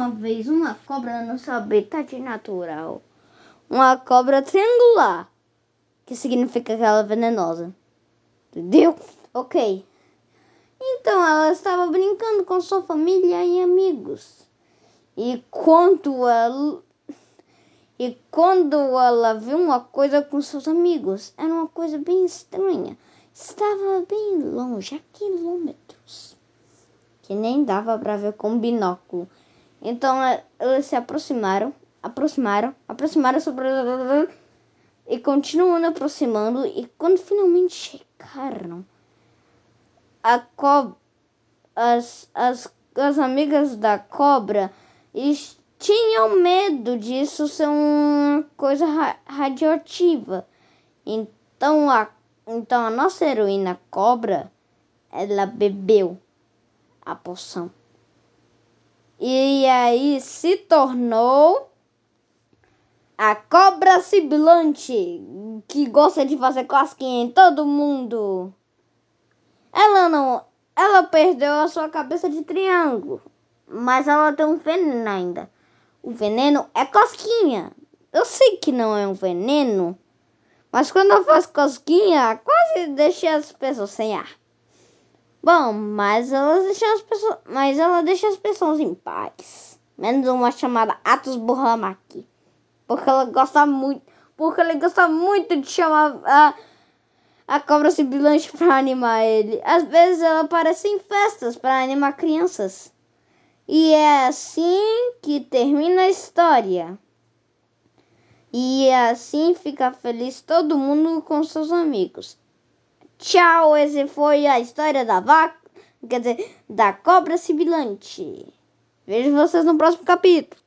uma vez uma cobra no seu habitat natural. Uma cobra triangular, que significa que ela é venenosa. Entendeu? Ok. Então ela estava brincando com sua família e amigos. E quando ela e quando ela viu uma coisa com seus amigos, era uma coisa bem estranha. Estava bem longe, a quilômetros, que nem dava para ver com binóculo. Então eles se aproximaram, aproximaram, aproximaram sobre e continuando aproximando e quando finalmente chegaram, a cobra, as, as, as amigas da cobra tinham medo disso ser uma coisa ra radioativa. Então a, então a nossa heroína cobra, ela bebeu a poção. E aí se tornou a cobra sibilante, que gosta de fazer cosquinha em todo mundo. Ela não, ela perdeu a sua cabeça de triângulo, mas ela tem um veneno ainda. O veneno é cosquinha. Eu sei que não é um veneno, mas quando eu faço cosquinha, quase deixei as pessoas sem ar. Bom, mas ela deixa as pessoas, mas ela deixa as pessoas em paz. Menos uma chamada Atos Burlamaqui. Porque ela gosta muito, porque ela gosta muito de chamar a, a cobra sibilante para animar ele. Às vezes ela aparece em festas para animar crianças. E é assim que termina a história. E é assim fica feliz todo mundo com seus amigos. Tchau, esse foi a história da vaca, quer dizer, da cobra sibilante. Vejo vocês no próximo capítulo.